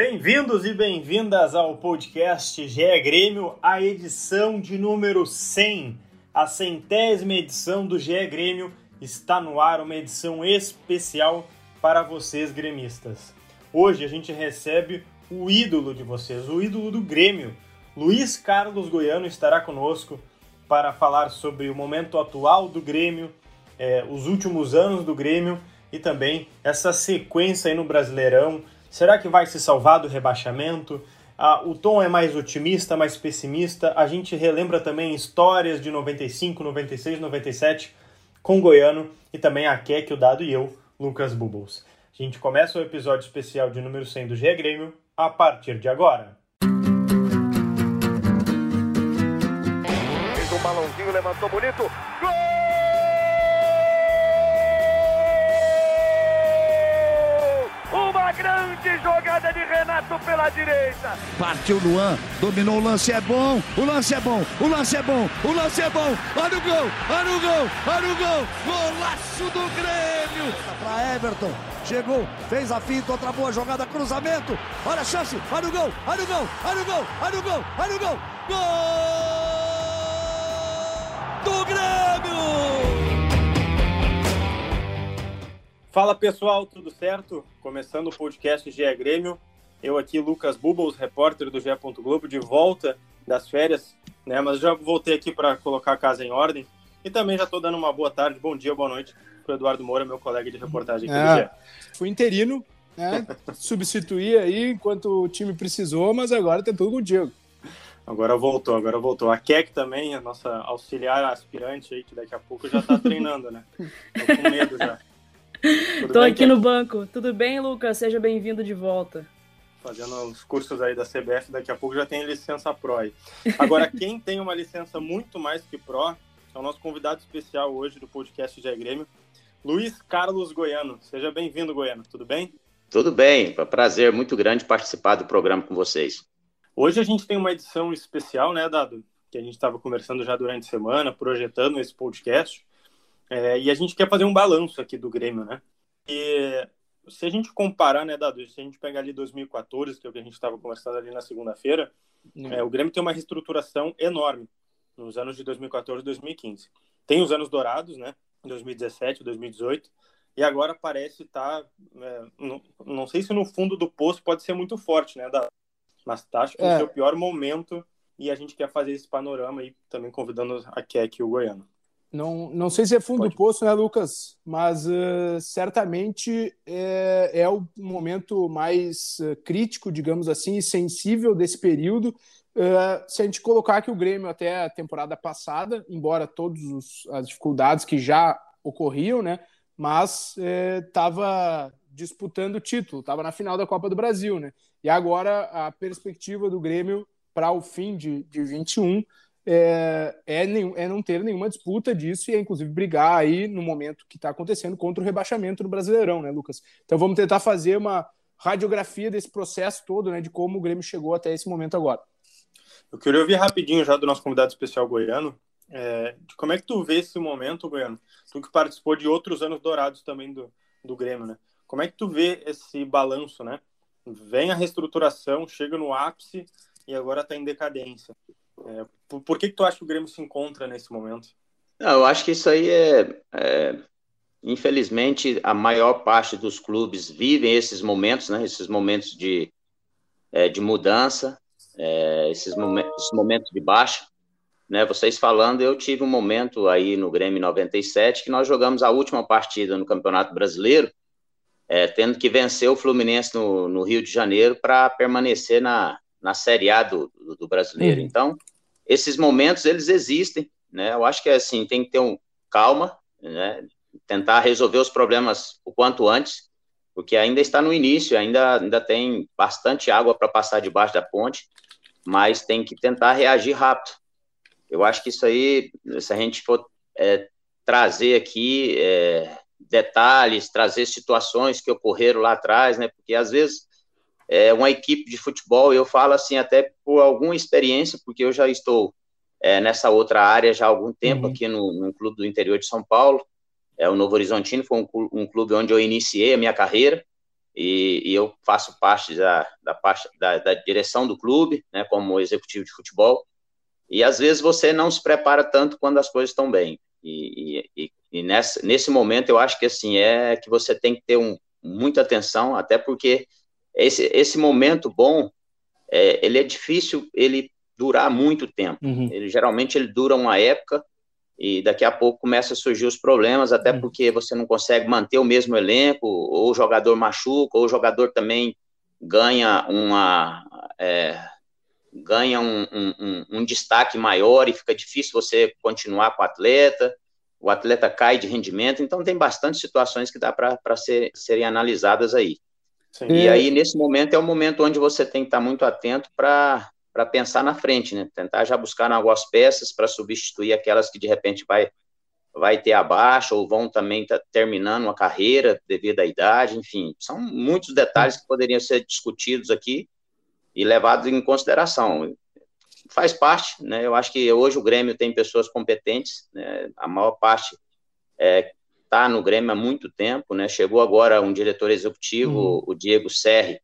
Bem-vindos e bem-vindas ao podcast GE Grêmio, a edição de número 100. A centésima edição do GE Grêmio está no ar, uma edição especial para vocês gremistas. Hoje a gente recebe o ídolo de vocês, o ídolo do Grêmio. Luiz Carlos Goiano estará conosco para falar sobre o momento atual do Grêmio, eh, os últimos anos do Grêmio e também essa sequência aí no Brasileirão. Será que vai se salvar do rebaixamento? Ah, o tom é mais otimista, mais pessimista. A gente relembra também histórias de 95, 96, 97 com o Goiano e também a Keck, o Dado e eu, Lucas Bubbles. A gente começa o episódio especial de número 100 do GE Grêmio a partir de agora. Fez um balãozinho, levantou bonito. Pela direita. Partiu Luan, dominou o lance, é bom, o lance é bom, o lance é bom, o lance é bom. Olha o gol, olha o gol, olha o gol. Golaço do Grêmio. Para Everton, chegou, fez a finta, outra boa jogada, cruzamento. Olha a chance, olha o gol, olha o gol, olha o gol, olha o gol, olha o gol. Gol do Grêmio! Fala pessoal, tudo certo? Começando o podcast GE Grêmio. Eu aqui, Lucas Bubbles, repórter do GE. Globo, de volta das férias, né? Mas já voltei aqui para colocar a casa em ordem. E também já estou dando uma boa tarde, bom dia, boa noite para Eduardo Moura, meu colega de reportagem aqui É, do GE. fui interino, né? Substituí aí enquanto o time precisou, mas agora tem tudo contigo. Agora voltou, agora voltou. A Keck também, a nossa auxiliar aspirante aí, que daqui a pouco já está treinando, né? Tô com medo já. Tudo Tô bem, aqui Keck? no banco. Tudo bem, Lucas? Seja bem-vindo de volta. Fazendo os cursos aí da CBF, daqui a pouco já tem licença Pro aí. Agora, quem tem uma licença muito mais que Pro é o nosso convidado especial hoje do podcast de Grêmio, Luiz Carlos Goiano. Seja bem-vindo, Goiano, tudo bem? Tudo bem, prazer muito grande participar do programa com vocês. Hoje a gente tem uma edição especial, né, Dado? Que a gente estava conversando já durante a semana, projetando esse podcast. É, e a gente quer fazer um balanço aqui do Grêmio, né? E se a gente comparar, né, Dado? Se a gente pegar ali 2014, que é o que a gente estava conversando ali na segunda-feira, É, o Grêmio tem uma reestruturação enorme nos anos de 2014 e 2015. Tem os anos dourados, né? 2017, 2018, e agora parece estar. não, não sei se no fundo do poço pode ser muito forte, né? Da, mas tá, acho que É. é o pior momento e a gente quer fazer esse panorama aí, também convidando a Keck e o Goiano. Não, não sei se é fundo Pode. do poço, né, Lucas? Mas eh, certamente é, é o momento mais eh, crítico, digamos assim, e sensível desse período. Eh, se a gente colocar que o Grêmio até a temporada passada, embora todas as dificuldades que já ocorriam, né? Mas estava disputando o título, estava na final da Copa do Brasil, né? E agora a perspectiva do Grêmio para o fim de, de 21 é, é, é não ter nenhuma disputa disso e é inclusive brigar aí no momento que está acontecendo contra o rebaixamento do Brasileirão, né, Lucas? Então vamos tentar fazer uma radiografia desse processo todo, né, de como o Grêmio chegou até esse momento agora. Eu queria ouvir rapidinho já do nosso convidado especial Goiano, é, como é que tu vê esse momento, Goiano? Tu que participou de outros anos dourados também do, do Grêmio, né? Como é que tu vê esse balanço, né? Vem a reestruturação, chega no ápice e agora está em decadência. É, por, por que, que tu acha que o Grêmio se encontra nesse momento? Não, eu acho que isso aí é, é, infelizmente, a maior parte dos clubes vivem esses momentos, né? Esses momentos de, é, de mudança, é, esses, momen esses momentos de baixa. Né? Vocês falando, eu tive um momento aí no Grêmio 97 que nós jogamos a última partida no Campeonato Brasileiro, é, tendo que vencer o Fluminense no, no Rio de Janeiro para permanecer na, na Série A do, do, do Brasileiro. Então, esses momentos, eles existem, né? Eu acho que, assim, tem que ter um calma, né? Tentar resolver os problemas o quanto antes, porque ainda está no início, ainda, ainda tem bastante água para passar debaixo da ponte, mas tem que tentar reagir rápido. Eu acho que isso aí, se a gente for é, trazer aqui é, detalhes, trazer situações que ocorreram lá atrás, né? Porque às vezes é uma equipe de futebol, eu falo assim até por alguma experiência, porque eu já estou é, nessa outra área já há algum tempo Uhum. aqui no, num clube do interior de São Paulo, é o Novo Horizontino, foi um, um clube onde eu iniciei a minha carreira, e, e eu faço parte da, da, parte da, da direção do clube, né, como executivo de futebol, e às vezes você não se prepara tanto quando as coisas estão bem. E, e, e nessa, nesse momento eu acho que assim é que você tem que ter um, muita atenção, até porque esse, esse momento bom, é, ele é difícil ele durar muito tempo. Uhum. Ele geralmente ele dura uma época e daqui a pouco começa a surgir os problemas, até uhum. porque você não consegue manter o mesmo elenco, ou o jogador machuca, ou o jogador também ganha uma é, ganha um, um, um, destaque maior e fica difícil você continuar com o atleta, o atleta cai de rendimento, então tem bastante situações que dá para ser, serem analisadas aí. Sim. E aí, nesse momento, é o momento onde você tem que estar muito atento para pensar na frente, né? Tentar já buscar algumas peças para substituir aquelas que de repente vai, vai ter abaixo ou vão também tá terminando uma carreira devido à idade, enfim, são muitos detalhes que poderiam ser discutidos aqui e levados em consideração. Faz parte, né? Eu acho que hoje o Grêmio tem pessoas competentes, né? A maior parte é, está no Grêmio há muito tempo, né? Chegou agora um diretor executivo, uhum. o Diego Serri,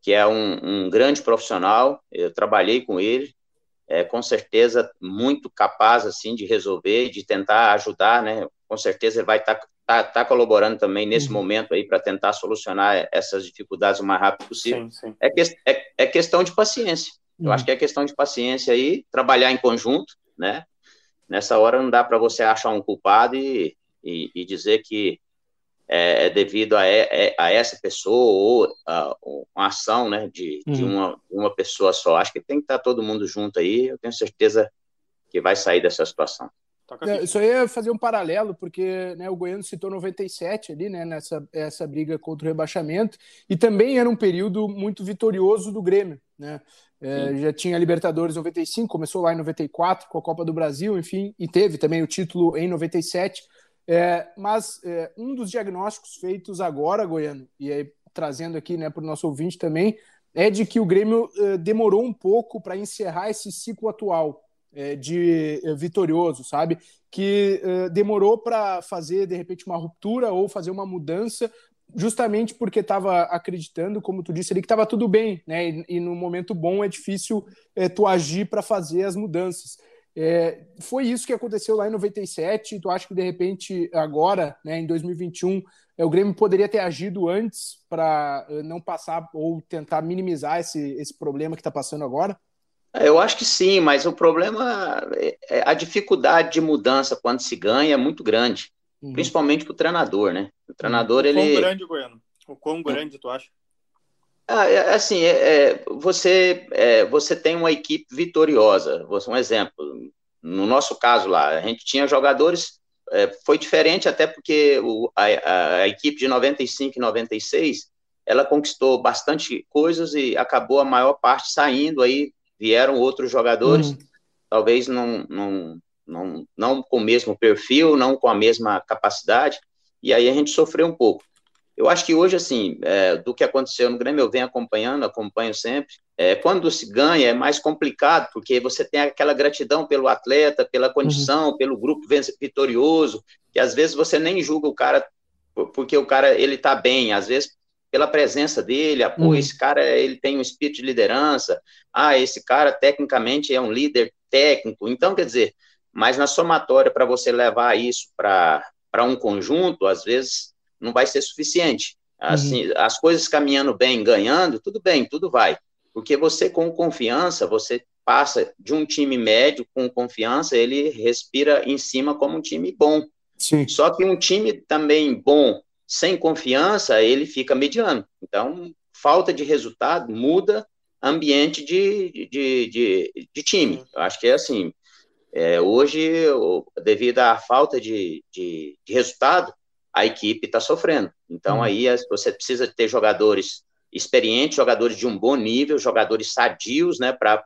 que é um, um, grande profissional. Eu trabalhei com ele, é, com certeza muito capaz assim de resolver, de tentar ajudar, né? Com certeza ele vai estar tá, tá, tá colaborando também nesse uhum. momento aí para tentar solucionar essas dificuldades o mais rápido possível. Sim, sim. É, que, é, é, questão de paciência. Uhum. Eu acho que é questão de paciência aí, trabalhar em conjunto, né? Nessa hora não dá para você achar um culpado e e, e dizer que é, é devido a, é, a, essa pessoa ou a, uma ação né, de, uhum. de uma, uma pessoa só. Acho que tem que estar todo mundo junto aí, eu tenho certeza que vai sair dessa situação. É, isso aí é fazer um paralelo, porque né, o Goiano citou 97 ali, né, nessa essa briga contra o rebaixamento, e também era um período muito vitorioso do Grêmio, né? É, já tinha Libertadores 95, começou lá em 94 com a Copa do Brasil, enfim, e teve também o título em 97. É, mas é, um dos diagnósticos feitos agora, Goiano, e aí trazendo aqui né, para o nosso ouvinte também, é de que o Grêmio é, demorou um pouco para encerrar esse ciclo atual é, de é, vitorioso, sabe? Que demorou para fazer, de repente, uma ruptura ou fazer uma mudança, justamente porque estava acreditando, como tu disse ali, que estava tudo bem, né? E, e, no momento bom é difícil tu agir para fazer as mudanças. É, foi isso que aconteceu lá em 97. Tu acha que de repente agora, né, em 2021, é, o Grêmio poderia ter agido antes para é, não passar ou tentar minimizar esse, esse problema que está passando agora? É, eu acho que sim, mas o problema é, é a dificuldade de mudança quando se ganha é muito grande, uhum. principalmente para o treinador, né? O treinador o ele. Quão grande, Goiano? O quão grande tu acha? Ah, é, assim, é, é, você, é, você tem uma equipe vitoriosa. Um exemplo, no nosso caso lá, a gente tinha jogadores, é, foi diferente até porque o, a, a, equipe de 95 e 96, ela conquistou bastante coisas e acabou a maior parte saindo, aí vieram outros jogadores, uhum. talvez não, não, não, não com o mesmo perfil, não com a mesma capacidade, e aí a gente sofreu um pouco. Eu acho que hoje, assim, é, do que aconteceu no Grêmio, eu venho acompanhando, acompanho sempre. É, quando se ganha é mais complicado, porque você tem aquela gratidão pelo atleta, pela condição, uhum. pelo grupo vitorioso, que às vezes você nem julga o cara porque o cara ele tá bem, às vezes pela presença dele, ah, pô, uhum. esse cara ele tem um espírito de liderança, ah, esse cara tecnicamente é um líder técnico, então quer dizer, mas na somatória para você levar isso para um conjunto, às vezes não vai ser suficiente. Assim, uhum. as coisas caminhando bem, ganhando, tudo bem, tudo vai. Porque você com confiança, você passa de um time médio com confiança, ele respira em cima como um time bom. Sim. Só que um time também bom, sem confiança, ele fica mediano. Então, falta de resultado muda ambiente de, de, de, de time. Eu acho que é assim. É, hoje, devido à falta de, de, de resultado, a equipe está sofrendo. Então, uhum. aí você precisa ter jogadores experientes, jogadores de um bom nível, jogadores sadios, né, para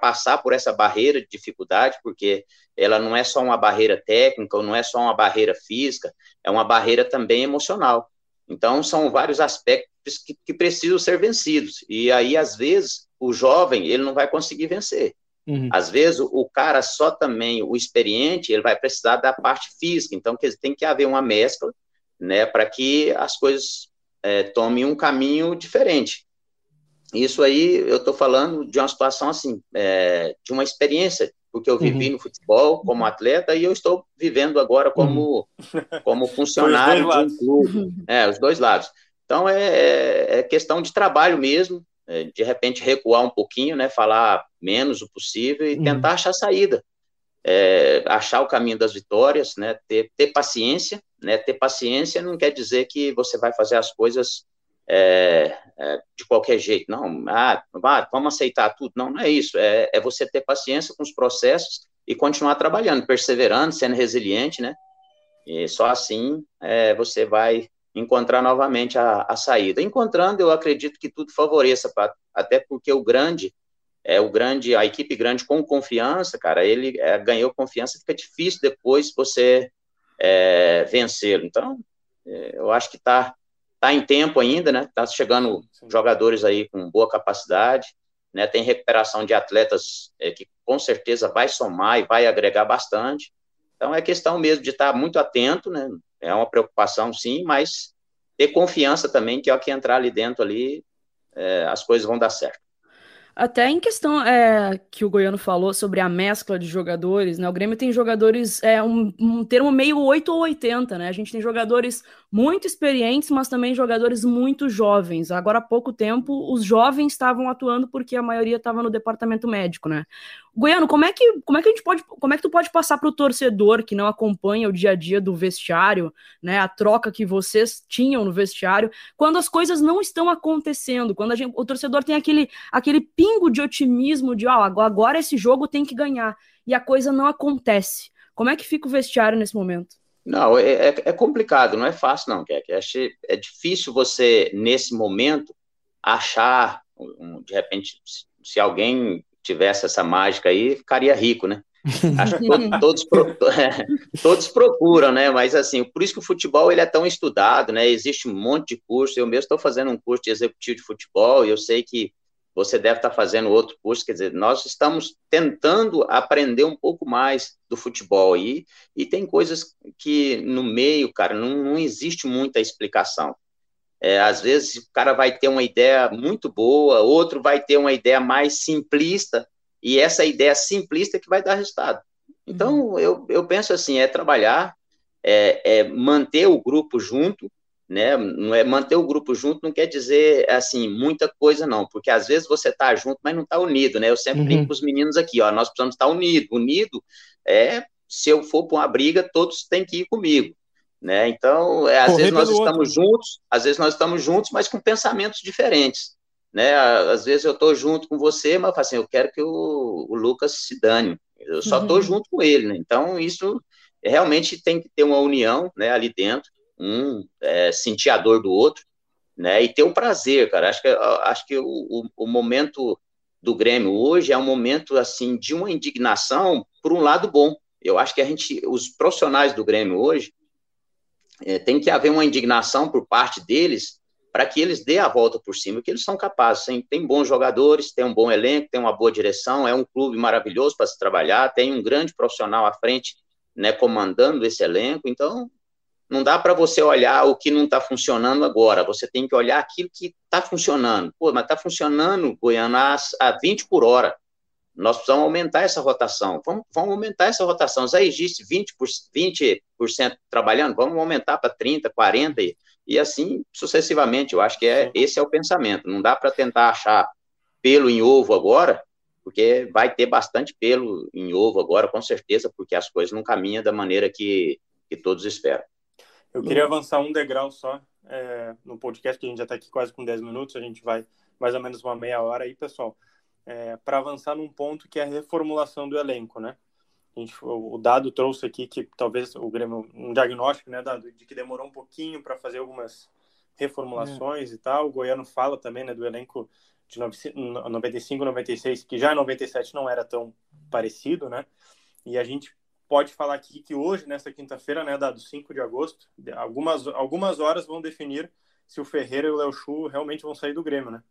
passar por essa barreira de dificuldade, porque ela não é só uma barreira técnica, ou não é só uma barreira física, é uma barreira também emocional. Então, são vários aspectos que, que precisam ser vencidos. E aí, às vezes, o jovem, ele não vai conseguir vencer. Uhum. Às vezes, o cara só também, o experiente, ele vai precisar da parte física, então tem que haver uma mescla, né, para que as coisas é, tome um caminho diferente. Isso aí eu estou falando de uma situação assim, é, de uma experiência, porque eu vivi uhum. no futebol como atleta e eu estou vivendo agora como, uhum. como funcionário de um clube. É, os dois lados. Então é, é, é questão de trabalho mesmo, de repente recuar um pouquinho, né, falar menos o possível e uhum. tentar achar saída, é, achar o caminho das vitórias, né, ter, ter paciência, né, ter paciência não quer dizer que você vai fazer as coisas é, é, de qualquer jeito, não, ah, vamos aceitar tudo, não, não é isso, é, é você ter paciência com os processos e continuar trabalhando, perseverando, sendo resiliente, né, e só assim é, você vai encontrar novamente a, a saída. Encontrando, eu acredito que tudo favoreça, pra, até porque o grande, é o grande, a equipe grande com confiança, cara, ele é, ganhou confiança, fica difícil depois você é, vencê-lo. Então, é, eu acho que está tá em tempo ainda, né? Tá chegando jogadores aí com boa capacidade, né? Tem recuperação de atletas é, que com certeza vai somar e vai agregar bastante. Então é questão mesmo de estar muito atento, né? É uma preocupação, sim, mas ter confiança também que ao que entrar ali dentro ali, é, as coisas vão dar certo. Até em questão é, que o Goiano falou sobre a mescla de jogadores, né? O Grêmio tem jogadores, é um, um termo meio 8 ou 80, né? A gente tem jogadores muito experientes, mas também jogadores muito jovens. Agora há pouco tempo, os jovens estavam atuando porque a maioria estava no departamento médico, né? Goiano, como é que como é que a gente pode como é que tu pode passar para o torcedor que não acompanha o dia a dia do vestiário, né, a troca que vocês tinham no vestiário, quando as coisas não estão acontecendo, quando gente, o torcedor tem aquele aquele pingo de otimismo de, oh, agora esse jogo tem que ganhar e a coisa não acontece. Como é que fica o vestiário nesse momento? Não, é, é, é complicado, não é fácil não, Kek. É difícil você nesse momento achar, de repente, se alguém tivesse essa mágica aí, ficaria rico, né? Acho que todos, todos, procuram, né? Mas assim, por isso que o futebol ele é tão estudado, né? Existe um monte de curso. Eu mesmo estou fazendo um curso de executivo de futebol e eu sei que você deve estar tá fazendo outro curso. Quer dizer, nós estamos tentando aprender um pouco mais do futebol e, e tem coisas que no meio, cara, não, não existe muita explicação. É, às vezes o cara vai ter uma ideia muito boa, outro vai ter uma ideia mais simplista, e essa ideia simplista é que vai dar resultado. Então, uhum. eu, eu penso assim, é trabalhar, é, é, manter o grupo junto, né? Não é manter o grupo junto não quer dizer assim muita coisa não, porque às vezes você tá junto, mas não tá unido, né? Eu sempre uhum. brinco com os meninos aqui, ó, nós precisamos estar unidos. Unido é se eu for para uma briga, todos têm que ir comigo. Né? Então, é, às vezes nós estamos outro. juntos, às vezes nós estamos juntos, mas com pensamentos diferentes. Né? Às vezes eu estou junto com você, mas assim, eu quero que o, o Lucas se dane. Eu só estou uhum. junto com ele. Né? Então, isso realmente tem que ter uma união né, ali dentro, um é, sentir a dor do outro, né? E ter o um prazer, cara. Acho que, acho que o, o, o momento do Grêmio hoje é um momento assim de uma indignação por um lado bom. Eu acho que a gente, os profissionais do Grêmio hoje, é, tem que haver uma indignação por parte deles para que eles dê a volta por cima, que eles são capazes. Tem, tem bons jogadores, tem um bom elenco, tem uma boa direção, é um clube maravilhoso para se trabalhar, tem um grande profissional à frente, né, comandando esse elenco. Então, não dá para você olhar o que não está funcionando agora, você tem que olhar aquilo que está funcionando. Pô, mas está funcionando, Goiânia, a 20 por hora. Nós precisamos aumentar essa rotação. Vamos, vamos aumentar essa rotação. Já existe 20%, 20 trabalhando, vamos aumentar para 30%, 40% e, e assim sucessivamente. Eu acho que é, esse é o pensamento. Não dá para tentar achar pelo em ovo agora, porque vai ter bastante pelo em ovo agora, com certeza, porque as coisas não caminham da maneira que, que todos esperam. Eu queria avançar um degrau só é, no podcast, que a gente já está aqui quase com 10 minutos, a gente vai mais ou menos uma meia hora aí, pessoal é, para avançar num ponto que é a reformulação do elenco, né? A gente, o Dado trouxe aqui que talvez o Grêmio, um diagnóstico, né, Dado, de que demorou um pouquinho para fazer algumas reformulações é. e tal. O Goiano fala também, né, do elenco de 95, 96, que já em 97 não era tão parecido, né? E a gente pode falar aqui que hoje, nessa quinta-feira, né, dado 5 de agosto, algumas, algumas horas vão definir se o Ferreira e o Léo Chu realmente vão sair do Grêmio, né?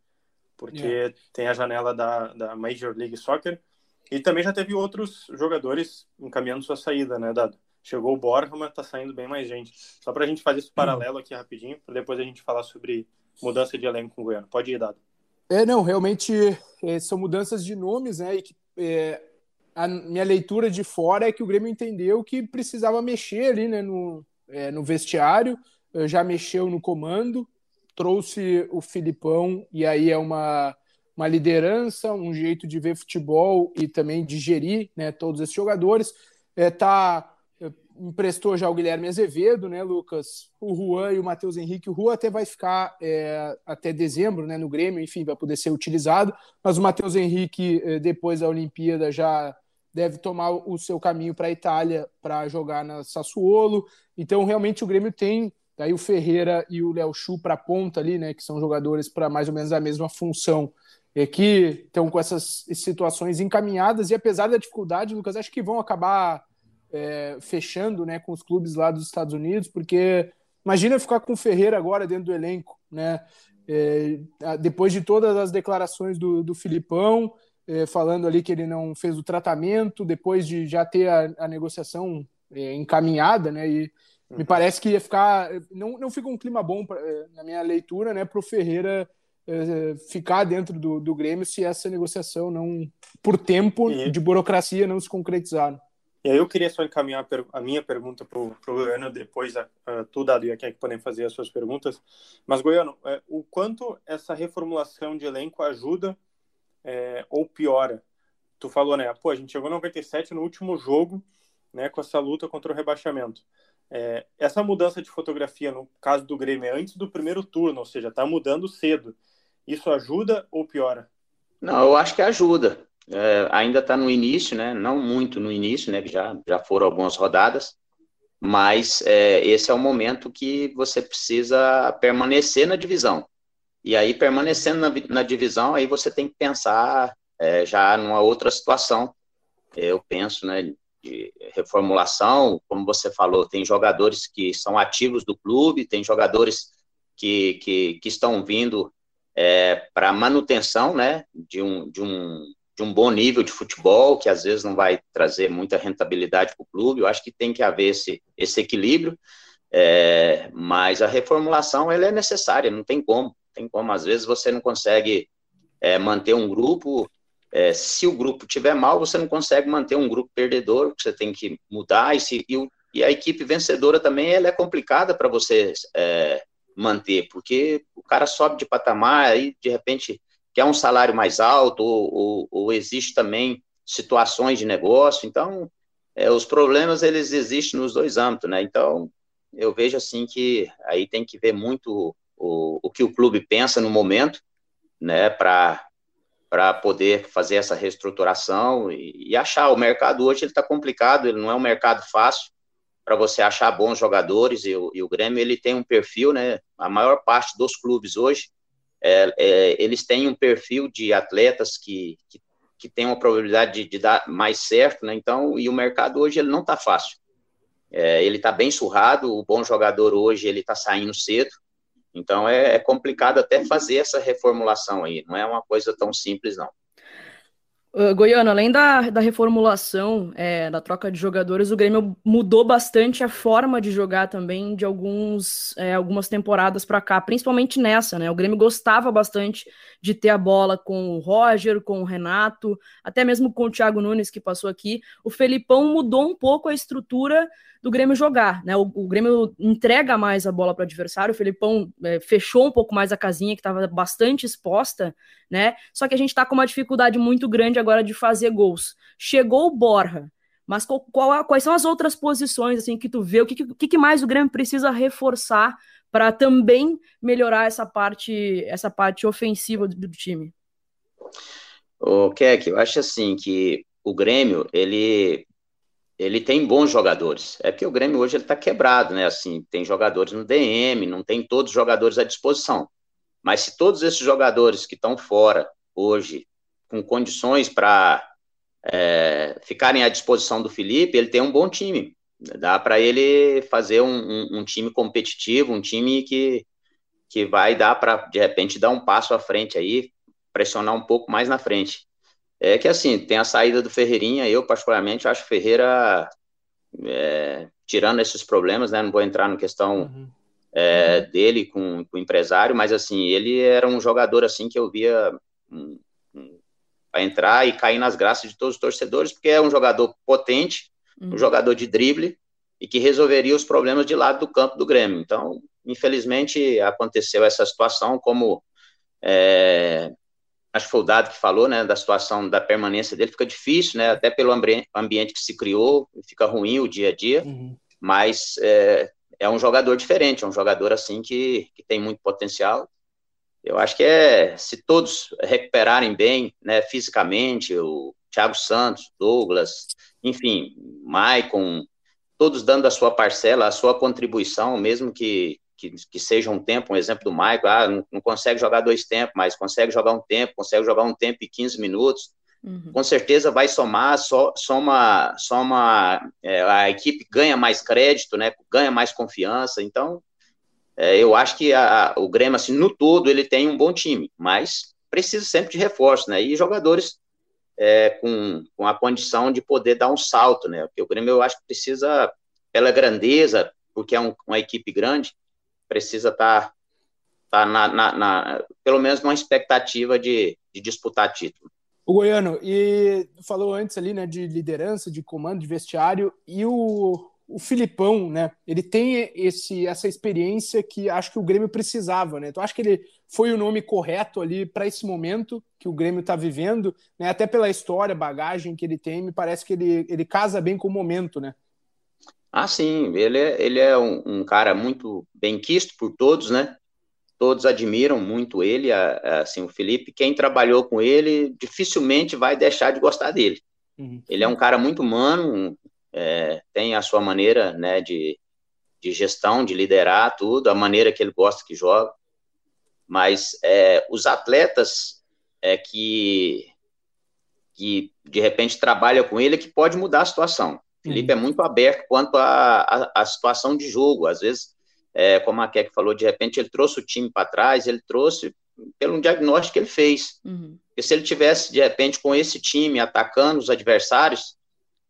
Porque yeah. tem a janela da, da Major League Soccer e também já teve outros jogadores encaminhando sua saída, né, Dado? Chegou o Borja, mas tá saindo bem mais gente. Só para a gente fazer esse paralelo aqui rapidinho, para depois a gente falar sobre mudança de elenco com o Goiano. Pode ir, Dado. É, não, realmente é, são mudanças de nomes, né? E que, é, a minha leitura de fora é que o Grêmio entendeu que precisava mexer ali, né, no, é, no vestiário, já mexeu no comando, trouxe o Filipão, e aí é uma, uma liderança, um jeito de ver futebol e também de gerir né, todos esses jogadores. É, tá emprestou já o Guilherme Azevedo, né, Lucas? O Juan e o Matheus Henrique. O Juan até vai ficar é, até dezembro, né, no Grêmio, enfim, vai poder ser utilizado. Mas o Matheus Henrique, é, depois da Olimpíada, já deve tomar o seu caminho para a Itália para jogar na Sassuolo. Então, realmente, o Grêmio tem daí o Ferreira e o Léo Chu para ponta ali, né, que são jogadores para mais ou menos a mesma função. É, que estão com essas situações encaminhadas e apesar da dificuldade, Lucas, acho que vão acabar é, fechando né, com os clubes lá dos Estados Unidos, porque imagina ficar com o Ferreira agora dentro do elenco, né? É, depois de todas as declarações do, do Filipão, é, falando ali que ele não fez o tratamento, depois de já ter a, a negociação é, encaminhada, né? E uhum. me parece que ia ficar. Não, não fica um clima bom pra, é, na minha leitura, né, para o Ferreira é, ficar dentro do, do Grêmio se essa negociação não, por tempo e... de burocracia, não se concretizar. E aí eu queria só encaminhar a minha pergunta para o Goiano, depois a, a, tu, Dado, e aqui é que podem fazer as suas perguntas. Mas, Goiano, é, o quanto essa reformulação de elenco ajuda é, ou piora? Tu falou, né? Pô, a gente chegou no 97 no último jogo, né, com essa luta contra o rebaixamento. É, essa mudança de fotografia, no caso do Grêmio, é antes do primeiro turno, ou seja, está mudando cedo. Isso ajuda ou piora? Não, eu acho que ajuda é, ainda está no início, né? Não muito no início, né? Já, já foram algumas rodadas, mas é, esse é o momento que você precisa permanecer na divisão. E aí, permanecendo na, na divisão, aí você tem que pensar é, já numa outra situação. Eu penso, né? De reformulação, como você falou, tem jogadores que são ativos do clube, tem jogadores que, que, que estão vindo é, para manutenção, né? De um, de um de um bom nível de futebol, que às vezes não vai trazer muita rentabilidade para o clube. Eu acho que tem que haver esse, esse equilíbrio, é, mas a reformulação ela é necessária, não tem como. Tem como, às vezes você não consegue é, manter um grupo. É, se o grupo tiver mal, você não consegue manter um grupo perdedor, você tem que mudar. E, se, e, o, e a equipe vencedora também ela é complicada para você é, manter, porque o cara sobe de patamar, aí de repente quer um salário mais alto, ou, ou, ou existe também situações de negócio. Então, é, os problemas, eles existem nos dois âmbitos, né? Então, eu vejo assim que aí tem que ver muito o, o que o clube pensa no momento, né, para para poder fazer essa reestruturação e, e, achar. O mercado hoje está complicado, ele não é um mercado fácil para você achar bons jogadores e o, e o Grêmio ele tem um perfil, né? A maior parte dos clubes hoje é, é, eles têm um perfil de atletas que, que, que tem uma probabilidade de, de, dar mais certo, né? Então, e o mercado hoje ele não está fácil. É, ele está bem surrado, o bom jogador hoje ele está saindo cedo, então é, é complicado até fazer essa reformulação aí, não é uma coisa tão simples não. Goiano, além da, da reformulação, é, da troca de jogadores, o Grêmio mudou bastante a forma de jogar também de alguns, é, algumas temporadas para cá, principalmente nessa, né? O Grêmio gostava bastante de ter a bola com o Roger, com o Renato, até mesmo com o Thiago Nunes que passou aqui. O Felipão mudou um pouco a estrutura do Grêmio jogar, né? O, o Grêmio entrega mais a bola para o adversário, o Felipão é, fechou um pouco mais a casinha que estava bastante exposta, né? Só que a gente está com uma dificuldade muito grande agora de fazer gols. Chegou o Borja, mas qual, qual, quais são as outras posições assim que tu vê? O que, que, que mais o Grêmio precisa reforçar para também melhorar essa parte, essa parte ofensiva do, do time? O Keck, eu acho assim que o Grêmio ele ele tem bons jogadores. É que o Grêmio hoje ele está quebrado, né? Assim, tem jogadores no DM, não tem todos os jogadores à disposição. Mas se todos esses jogadores que estão fora hoje, com condições para é, ficarem à disposição do Felipe, ele tem um bom time. Dá para ele fazer um, um, um, time competitivo, um time que, que vai dar para, de repente, dar um passo à frente aí, pressionar um pouco mais na frente. É que assim, tem a saída do Ferreirinha, eu particularmente acho o Ferreira é, tirando esses problemas, né? Não vou entrar na questão uhum. É, uhum. dele com, com, o empresário, mas assim, ele era um jogador assim que eu via um, para entrar e cair nas graças de todos os torcedores, porque é um jogador potente, uhum. um jogador de drible e que resolveria os problemas de lado do campo do Grêmio. Então, infelizmente, aconteceu essa situação, como é, acho que foi o Dado que falou, né, da situação da permanência dele, fica difícil, né, até pelo ambiente que se criou, fica ruim o dia a dia, uhum. mas é, é, um jogador diferente, é um jogador, assim, que, que tem muito potencial. Eu acho que é, se todos recuperarem bem, né, fisicamente, o Thiago Santos, Douglas, enfim, Maicon, todos dando a sua parcela, a sua contribuição, mesmo que, que, que seja um tempo, um exemplo do Michael, ah, não, não, consegue jogar dois tempos, mas consegue jogar um tempo, consegue jogar um tempo e 15 minutos, uhum. com certeza vai somar, so, soma, soma é, a equipe ganha mais crédito, né, ganha mais confiança, então é, eu acho que a, o Grêmio, assim, no todo, ele tem um bom time, mas precisa sempre de reforço, né, e jogadores é, com, com a condição de poder dar um salto, né, porque o Grêmio eu acho que precisa, pela grandeza, porque é um, uma equipe grande, precisa estar tá, tá na, na, na, pelo menos numa expectativa de, de disputar título. O Goiano, e falou antes ali, né, de liderança, de comando, de vestiário, e o, o Filipão, né, ele tem esse, essa experiência que acho que o Grêmio precisava, né, então acho que ele foi o nome correto ali para esse momento que o Grêmio está vivendo, né, até pela história, bagagem que ele tem, me parece que ele, ele casa bem com o momento, né. Ah, sim, ele é, ele é um, um cara muito bem quisto por todos, né? Todos admiram muito ele, assim, o Felipe. Quem trabalhou com ele dificilmente vai deixar de gostar dele. Uhum. Ele é um cara muito humano, é, tem a sua maneira, né, de, de gestão, de liderar tudo, a maneira que ele gosta que joga. Mas é, os atletas é, que, que de repente trabalham com ele é que pode mudar a situação. Felipe é muito aberto quanto à situação de jogo. Às vezes, é, como a Keck falou, de repente ele trouxe o time para trás, ele trouxe pelo diagnóstico que ele fez. Uhum. Porque se ele tivesse, de repente, com esse time atacando os adversários,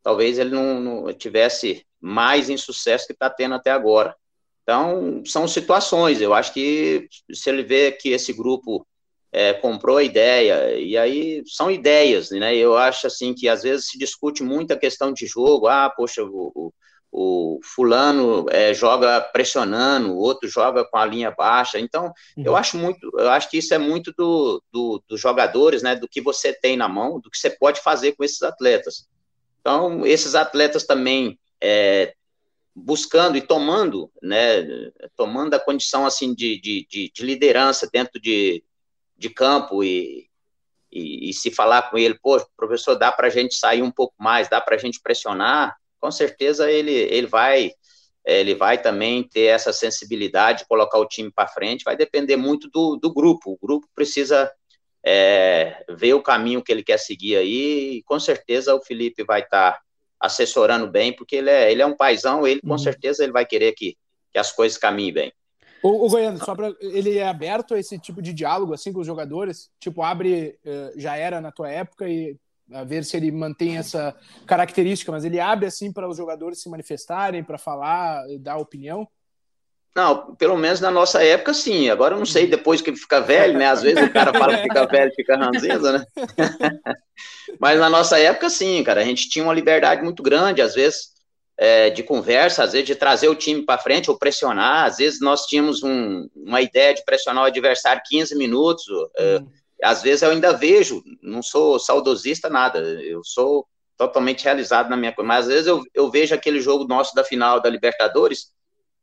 talvez ele não, não tivesse mais insucesso que está tendo até agora. Então, são situações. Eu acho que se ele vê que esse grupo é, comprou a ideia, e aí são ideias, né? Eu acho assim que às vezes se discute muito a questão de jogo, ah, poxa, o, o, o fulano é, joga pressionando, o outro joga com a linha baixa, então uhum. eu acho muito, eu acho que isso é muito do, do, dos jogadores, né? Do que você tem na mão, do que você pode fazer com esses atletas. Então, esses atletas também é, buscando e tomando, né, tomando a condição assim de, de, de, de liderança dentro de, de campo e, e, e, se falar com ele, pô, professor, dá para a gente sair um pouco mais, dá para a gente pressionar, com certeza ele, ele vai ele vai também ter essa sensibilidade de colocar o time para frente, vai depender muito do, do grupo, o grupo precisa é, ver o caminho que ele quer seguir aí, e com certeza o Felipe vai estar tá assessorando bem, porque ele é, ele é um paizão, ele uhum. com certeza ele vai querer que, que as coisas caminhem bem. O, o Goiano, só para ele é aberto a esse tipo de diálogo assim com os jogadores? Tipo, abre, eh, já era na tua época e a ver se ele mantém essa característica, mas ele abre assim para os jogadores se manifestarem, para falar, dar opinião? Não, pelo menos na nossa época, sim. Agora eu não sei, depois que fica velho, né? Às vezes o cara fala que fica velho, fica ranzinza, né? Mas na nossa época, sim, cara. A gente tinha uma liberdade muito grande. Às vezes é, de conversa, às vezes de trazer o time para frente ou pressionar. Às vezes nós tínhamos um, uma ideia de pressionar o adversário 15 minutos. É, hum. às vezes eu ainda vejo, não sou saudosista, nada, eu sou totalmente realizado na minha coisa, mas às vezes eu, eu vejo aquele jogo nosso da final da Libertadores,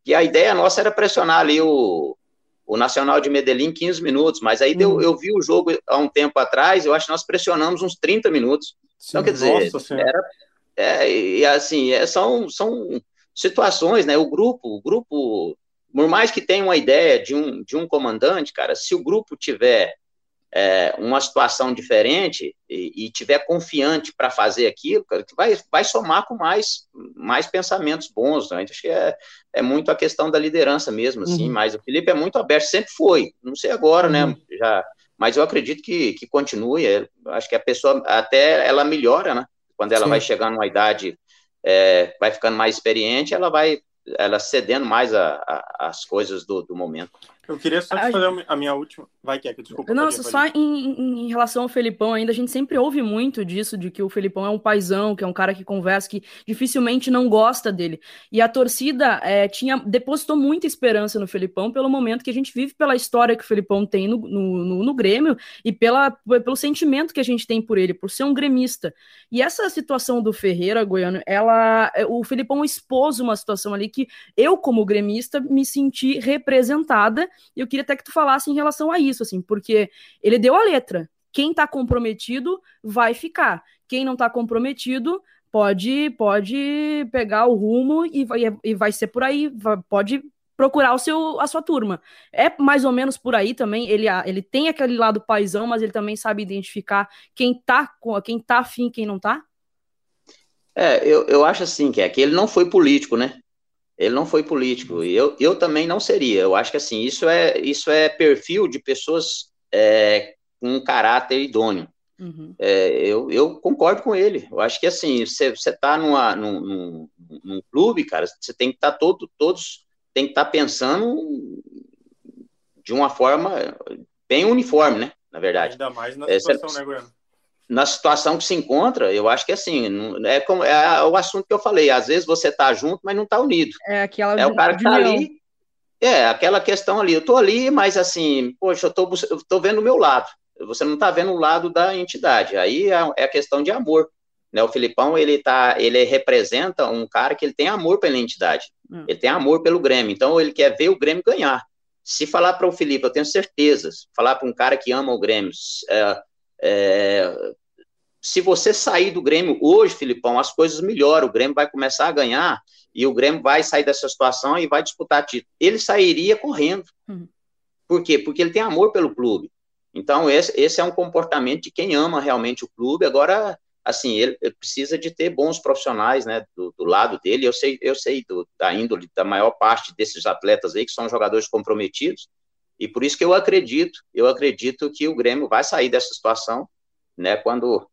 que a ideia nossa era pressionar ali o, o Nacional de Medellín 15 minutos, mas aí hum. deu, eu vi o jogo há um tempo atrás, eu acho que nós pressionamos uns 30 minutos. Sim, então, quer dizer, era, é, e assim, é, são, são situações, né? O grupo, o grupo, por mais que tenha uma ideia de um, de um comandante, cara, se o grupo tiver é, uma situação diferente e, e tiver confiante para fazer aquilo, cara, que vai, vai somar com mais, mais pensamentos bons. Né? Acho que é, é muito a questão da liderança mesmo, assim. Uhum. Mas o Felipe é muito aberto, sempre foi. Não sei agora, né? uhum. né? Já, mas eu acredito que, que continue. É, acho que a pessoa até ela melhora, né? quando ela Sim. vai chegar numa idade é, vai ficando mais experiente, ela vai ela cedendo mais as coisas do, do momento. Eu queria só te fazer a minha última. Vai, que desculpa. Não, só em, em, relação ao Felipão ainda, a gente sempre ouve muito disso, de que o Felipão é um paizão, que é um cara que conversa, que dificilmente não gosta dele. E a torcida é, tinha depositou muita esperança no Felipão pelo momento que a gente vive, pela história que o Felipão tem no, no, no, no Grêmio e pela, pelo sentimento que a gente tem por ele, por ser um gremista. E essa situação do Ferreira, Goiano, ela, o Felipão expôs uma situação ali que eu, como gremista, me senti representada eu queria até que tu falasse em relação a isso, assim, porque ele deu a letra. Quem tá comprometido vai ficar. Quem não tá comprometido pode pode pegar o rumo e vai, e vai ser por aí, vai, pode procurar o seu a sua turma. É mais ou menos por aí também, ele ele tem aquele lado paisão, mas ele também sabe identificar quem tá com quem tá afim, quem não tá. É, eu, eu acho assim, que é que ele não foi político, né? Ele não foi político. E eu, eu também não seria. Eu acho que assim, isso é, isso é perfil de pessoas é, com um caráter idôneo. Uhum. É, eu, eu concordo com ele. Eu acho que assim, você está numa, num, num, num, clube, cara, você tem que estar tá todo, todos tem que estar tá pensando de uma forma bem uniforme, né? Na verdade. Ainda mais na situação, é, cê, né, Goiano? Na situação que se encontra, eu acho que assim, é, como, é o assunto que eu falei, às vezes você está junto, mas não está unido. É aquela É o cara que está ali, é aquela questão ali, eu estou ali, mas assim, poxa, eu estou vendo o meu lado, você não está vendo o lado da entidade, aí é, é a questão de amor, né, o Filipão, ele tá, ele representa um cara que ele tem amor pela entidade, hum. ele tem amor pelo Grêmio, então ele quer ver o Grêmio ganhar. Se falar para o Felipe, eu tenho certeza, falar para um cara que ama o Grêmio, é, é, se você sair do Grêmio hoje, Filipão, as coisas melhoram, o Grêmio vai começar a ganhar e o Grêmio vai sair dessa situação e vai disputar título. Ele sairia correndo. Uhum. Por quê? Porque ele tem amor pelo clube. Então, esse, esse é um comportamento de quem ama realmente o clube. Agora, assim, ele, ele precisa de ter bons profissionais, né, do, do, lado dele. Eu sei, eu sei do, da índole da maior parte desses atletas aí, que são jogadores comprometidos, e por isso que eu acredito, eu acredito que o Grêmio vai sair dessa situação, né, quando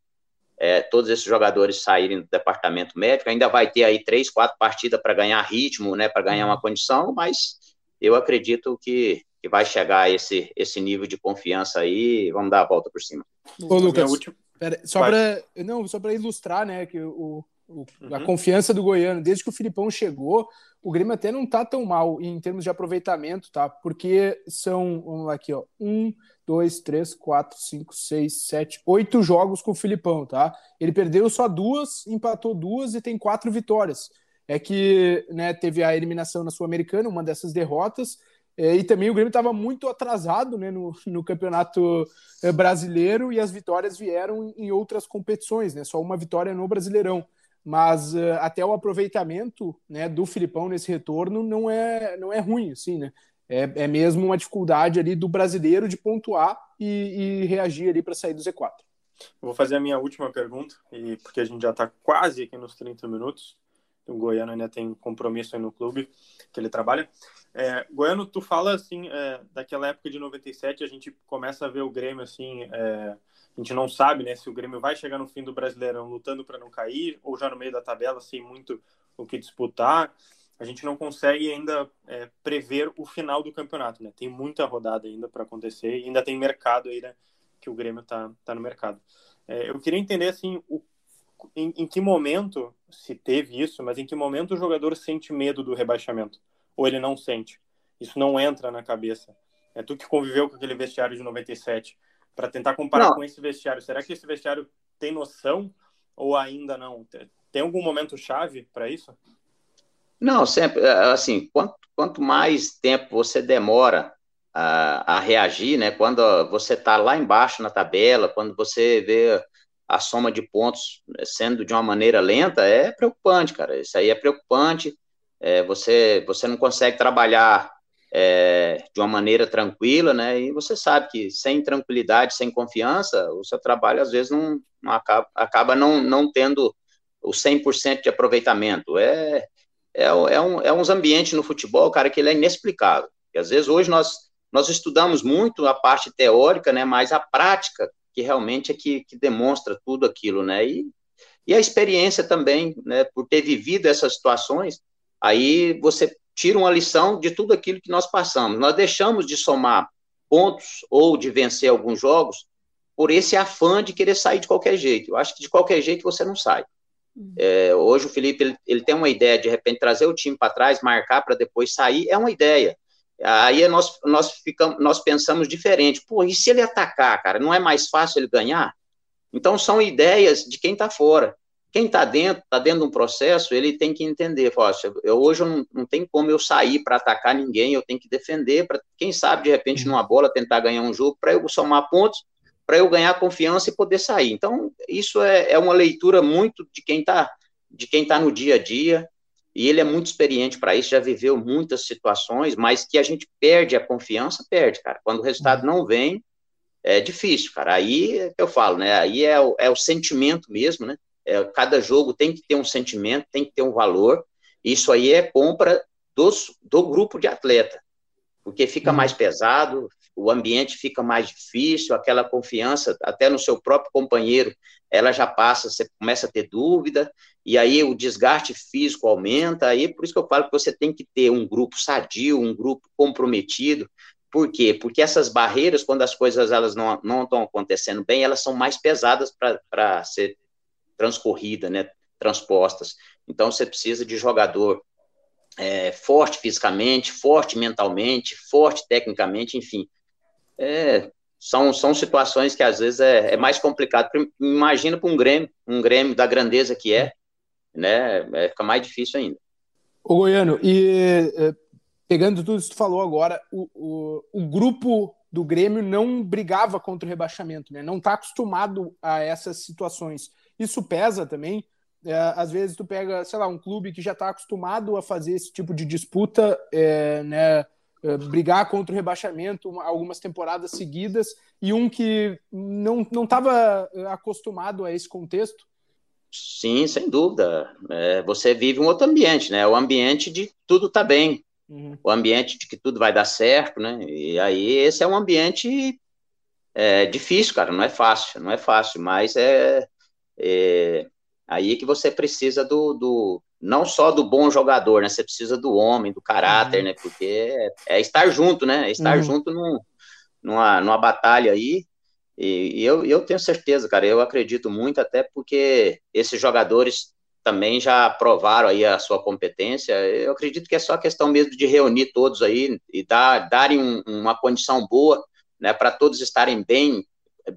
é, todos esses jogadores saírem do departamento médico, ainda vai ter aí três, quatro partidas para ganhar ritmo, né, para ganhar uma condição, mas eu acredito que, que vai chegar a esse, esse nível de confiança aí, vamos dar a volta por cima. Ô, Lucas, pera, só para não, só para ilustrar, né, que o, o uhum. a confiança do Goiano, desde que o Filipão chegou, o Grêmio até não tá tão mal em termos de aproveitamento, tá? Porque são, vamos lá aqui, ó, um, dois, três, quatro, cinco, seis, sete, oito jogos com o Filipão, tá? Ele perdeu só duas, empatou duas e tem quatro vitórias. É que né, teve a eliminação na Sul-Americana, uma dessas derrotas, é, e também o Grêmio estava muito atrasado né, no, no campeonato é, brasileiro e as vitórias vieram em outras competições, né? Só uma vitória no Brasileirão. Mas uh, até o aproveitamento né, do Filipão nesse retorno não é, não é ruim, assim, né? é, é mesmo uma dificuldade ali do brasileiro de pontuar e, e reagir ali para sair do Z4. Vou fazer a minha última pergunta, e porque a gente já está quase aqui nos 30 minutos. O Goiano ainda tem compromisso aí no clube que ele trabalha. É, Goiano, tu fala assim, é, daquela época de 97, a gente começa a ver o Grêmio assim, é, a gente não sabe né, se o Grêmio vai chegar no fim do Brasileirão lutando para não cair, ou já no meio da tabela, sem muito o que disputar a gente não consegue ainda é, prever o final do campeonato, né? Tem muita rodada ainda para acontecer e ainda tem mercado aí, né? Que o Grêmio tá, tá no mercado. É, eu queria entender, assim, o, em, em, que momento se teve isso, mas em que momento o jogador sente medo do rebaixamento? Ou ele não sente? Isso não entra na cabeça. É tu que conviveu com aquele vestiário de 97. Para tentar comparar não. com esse vestiário, será que esse vestiário tem noção ou ainda não? Tem algum momento chave para isso? Não, sempre, é, assim, quanto, quanto mais tempo você demora a, a reagir, né, quando você está lá embaixo na tabela, quando você vê a soma de pontos sendo de uma maneira lenta, é preocupante, cara, isso aí é preocupante, é, você, você não consegue trabalhar é, de uma maneira tranquila, né, e você sabe que sem tranquilidade, sem confiança, o seu trabalho às vezes não, não acaba, acaba não, não tendo o 100% de aproveitamento, é é, é, um, é uns ambientes no futebol, cara, que ele é inexplicável. E às vezes hoje nós, nós estudamos muito a parte teórica, né, mas a prática que realmente é que, que demonstra tudo aquilo, né, e, e a experiência também, né, por ter vivido essas situações, aí você tira uma lição de tudo aquilo que nós passamos. Nós deixamos de somar pontos ou de vencer alguns jogos por esse afã de querer sair de qualquer jeito. Eu acho que de qualquer jeito você não sai. Uhum. É, hoje o Felipe ele, ele, tem uma ideia de, de repente trazer o time para trás, marcar para depois sair, é uma ideia. Aí nós, nós, ficamos, nós pensamos diferente. Pô, e se ele atacar, cara, não é mais fácil ele ganhar? Então, são ideias de quem está fora. Quem está dentro, está dentro de um processo, ele tem que entender, poxa, eu, hoje eu não, não tem como eu sair para atacar ninguém, eu tenho que defender, para quem sabe, de repente, numa bola, tentar ganhar um jogo, para eu somar pontos, para eu ganhar confiança e poder sair. Então, isso é, é uma leitura muito de quem está de quem está no dia a dia, e ele é muito experiente para isso, já viveu muitas situações, mas que a gente perde a confiança, perde, cara. Quando o resultado não vem, é difícil, cara. Aí é que eu falo, né? Aí é o, é o sentimento mesmo, né? É, cada jogo tem que ter um sentimento, tem que ter um valor. Isso aí é compra dos, do grupo de atleta, porque fica uhum. mais pesado, o ambiente fica mais difícil, aquela confiança, até no seu próprio companheiro, ela já passa, você começa a ter dúvida, e aí o desgaste físico aumenta, aí por isso que eu falo que você tem que ter um grupo sadio, um grupo comprometido, por quê? Porque essas barreiras, quando as coisas elas não, não estão acontecendo bem, elas são mais pesadas para ser transcorrida, né, transpostas. Então, você precisa de jogador é, forte fisicamente, forte mentalmente, forte tecnicamente, enfim. É, são, são situações que às vezes é, é mais complicado. Imagina para um Grêmio, um Grêmio da grandeza que é, né? É, fica mais difícil ainda. O Goiano, e é, pegando tudo isso que tu falou agora, o, o, o grupo do Grêmio não brigava contra o rebaixamento, né? Não está acostumado a essas situações. Isso pesa também. É, às vezes tu pega, sei lá, um clube que já está acostumado a fazer esse tipo de disputa, é, né? Eh, brigar contra o rebaixamento algumas temporadas seguidas e um que não estava eh, acostumado a esse contexto? Sim, sem dúvida. É, você vive um outro ambiente, né? O ambiente de tudo tá bem, uhum. o ambiente de que tudo vai dar certo, né? E aí esse é um ambiente é, difícil, cara. Não é fácil, não é fácil, mas é, é aí que você precisa do, do não só do bom jogador, né? Você precisa do homem, do caráter, uhum. né? Porque é, é, estar junto, né? É estar uhum. junto num, numa, numa batalha aí. E, e, eu, eu tenho certeza, cara, eu acredito muito, até porque esses jogadores também já provaram aí a sua competência. Eu acredito que é só questão mesmo de reunir todos aí e dar, darem um, uma condição boa, né? Para todos estarem bem,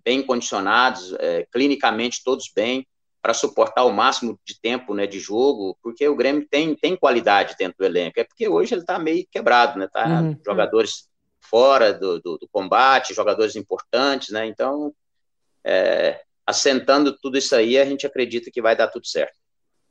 bem condicionados, é, clinicamente todos bem para suportar o máximo de tempo né, de jogo, porque o Grêmio tem, tem qualidade dentro do elenco. É porque hoje ele está meio quebrado, né? Tá uhum. jogadores fora do, do, do, combate, jogadores importantes, né? Então, é, assentando tudo isso aí, a gente acredita que vai dar tudo certo.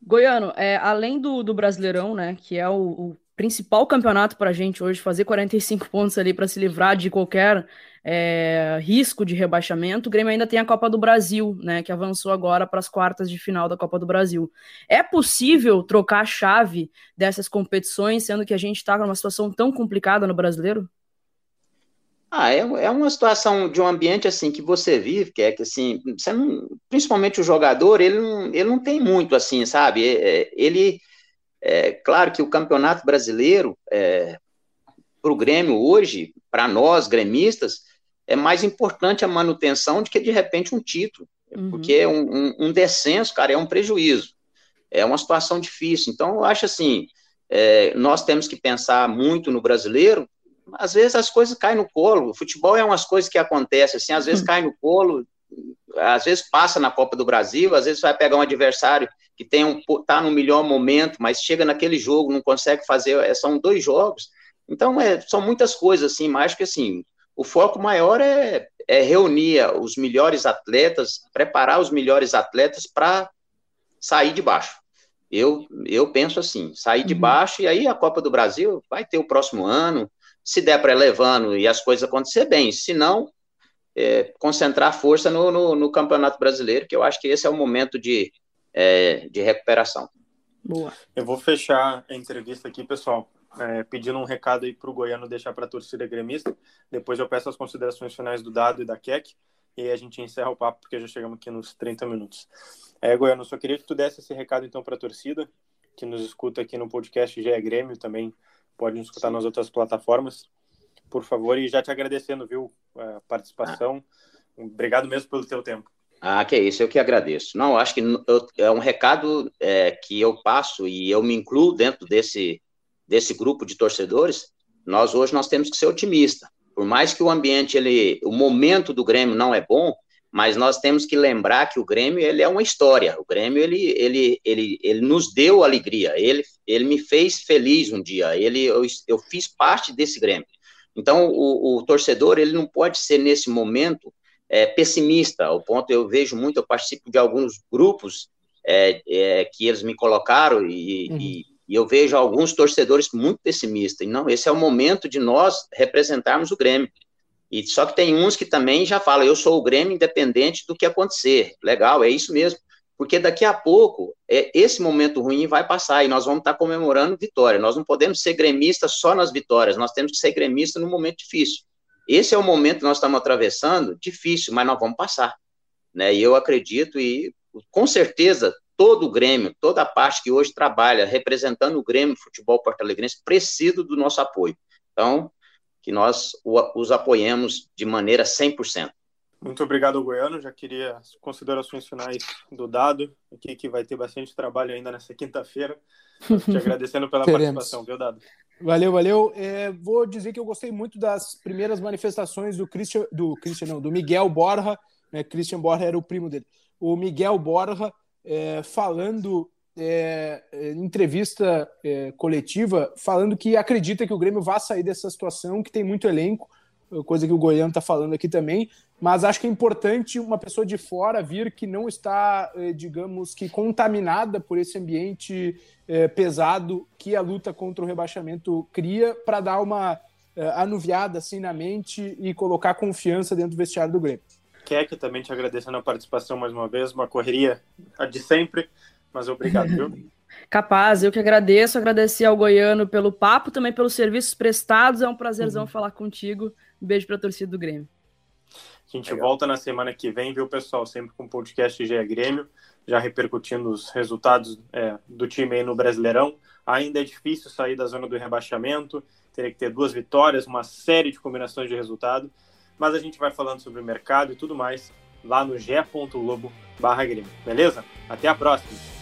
Goiano, é, além do, do Brasileirão, né, que é o, o principal campeonato para a gente hoje, fazer 45 pontos ali para se livrar de qualquer é, risco de rebaixamento, o Grêmio ainda tem a Copa do Brasil, né, que avançou agora para as quartas de final da Copa do Brasil. É possível trocar a chave dessas competições, sendo que a gente está numa situação tão complicada no brasileiro? Ah, é, é uma situação de um ambiente assim que você vive, que é que assim, você não, principalmente o jogador, ele não, ele não tem muito assim, sabe? É, é ele, é claro que o campeonato brasileiro, é, para o Grêmio hoje, para nós gremistas, é mais importante a manutenção do que de repente um título, uhum. porque um, um, um, descenso, cara, é um prejuízo, é uma situação difícil. Então, eu acho assim, é, nós temos que pensar muito no brasileiro. Às vezes as coisas caem no colo. O futebol é umas coisas que acontecem assim, às vezes uhum. cai no colo, às vezes passa na Copa do Brasil, às vezes vai pegar um adversário que tem um tá no melhor momento, mas chega naquele jogo não consegue fazer. É, são dois jogos. Então, é, são muitas coisas assim, mais que assim, o foco maior é, é reunir os melhores atletas, preparar os melhores atletas para sair de baixo. Eu, eu penso assim, sair de uhum. baixo e aí a Copa do Brasil vai ter o próximo ano, se der para levando e as coisas acontecer bem, se não, é, concentrar força no, no, no, Campeonato Brasileiro, que eu acho que esse é o momento de, é, de recuperação. Boa. Eu vou fechar a entrevista aqui, pessoal é, pedindo um recado aí para o Goiano deixar para a torcida gremista. Depois eu peço as considerações finais do Dado e da Keck. e aí a gente encerra o papo, porque já chegamos aqui nos 30 minutos. É, Goiano, só queria que tu desse esse recado então para a torcida, que nos escuta aqui no podcast GE Grêmio, também pode nos escutar nas outras plataformas, por favor, e já te agradecendo, viu, a participação. Ah. Obrigado mesmo pelo teu tempo. Ah, que é isso, eu que agradeço. Não, acho que eu, é um recado é, que eu passo e eu me incluo dentro desse, desse grupo de torcedores. Nós hoje nós temos que ser otimistas. Por mais que o ambiente, ele, o momento do Grêmio não é bom, mas nós temos que lembrar que o Grêmio ele é uma história. O Grêmio ele, ele, ele, ele nos deu alegria. Ele, ele me fez feliz um dia. Ele, eu, eu fiz parte desse Grêmio. Então o, o torcedor ele não pode ser nesse momento é, pessimista, ao ponto eu vejo muito, eu participo de alguns grupos é, é, que eles me colocaram e, uhum. e, e, eu vejo alguns torcedores muito pessimistas. E não, esse é o momento de nós representarmos o Grêmio. E só que tem uns que também já falam, eu sou o Grêmio independente do que acontecer. Legal, é isso mesmo. Porque daqui a pouco, é, esse momento ruim vai passar e nós vamos estar comemorando vitória. Nós não podemos ser gremistas só nas vitórias, nós temos que ser gremistas no momento difícil. Esse é o momento que nós estamos atravessando, difícil, mas nós vamos passar. Né? E eu acredito, e com certeza, todo o Grêmio, toda a parte que hoje trabalha representando o Grêmio Futebol Porto Alegrense, precisa do nosso apoio. Então, que nós os apoiemos de maneira 100%. Muito obrigado, Goiano. Já queria as considerações finais do Dado, aqui que vai ter bastante trabalho ainda nessa quinta-feira. Te agradecendo pela participação, viu, Dado? Valeu, valeu. É, vou dizer que eu gostei muito das primeiras manifestações do Christian, do Christian não, do Miguel Borja, né? Christian Borja era o primo dele. O Miguel Borja é, falando é, é em entrevista é, coletiva, falando que acredita que o Grêmio vai sair dessa situação, que tem muito elenco, coisa que o Goiano está falando aqui também, mas acho que é importante uma pessoa de fora vir que não está, eh, digamos que, contaminada por esse ambiente eh, pesado que a luta contra o rebaixamento cria, para dar uma eh, anuviada assim na mente e colocar confiança dentro do vestiário do Grêmio. Keck, também te agradecendo a participação mais uma vez, uma correria de sempre, mas obrigado, viu? Capaz, eu que agradeço, agradecer ao Goiano pelo papo, também pelos serviços prestados, é um prazerzão uhum. falar contigo. Um beijo para a torcida do Grêmio. A gente Legal. volta na semana que vem, viu, pessoal? Sempre com o podcast GE Grêmio, já repercutindo os resultados é, do time aí no Brasileirão. Ainda é difícil sair da zona do rebaixamento, teria que ter duas vitórias, uma série de combinações de resultado, mas a gente vai falando sobre o mercado e tudo mais lá no ge.globo barra Grêmio, beleza? Até a próxima!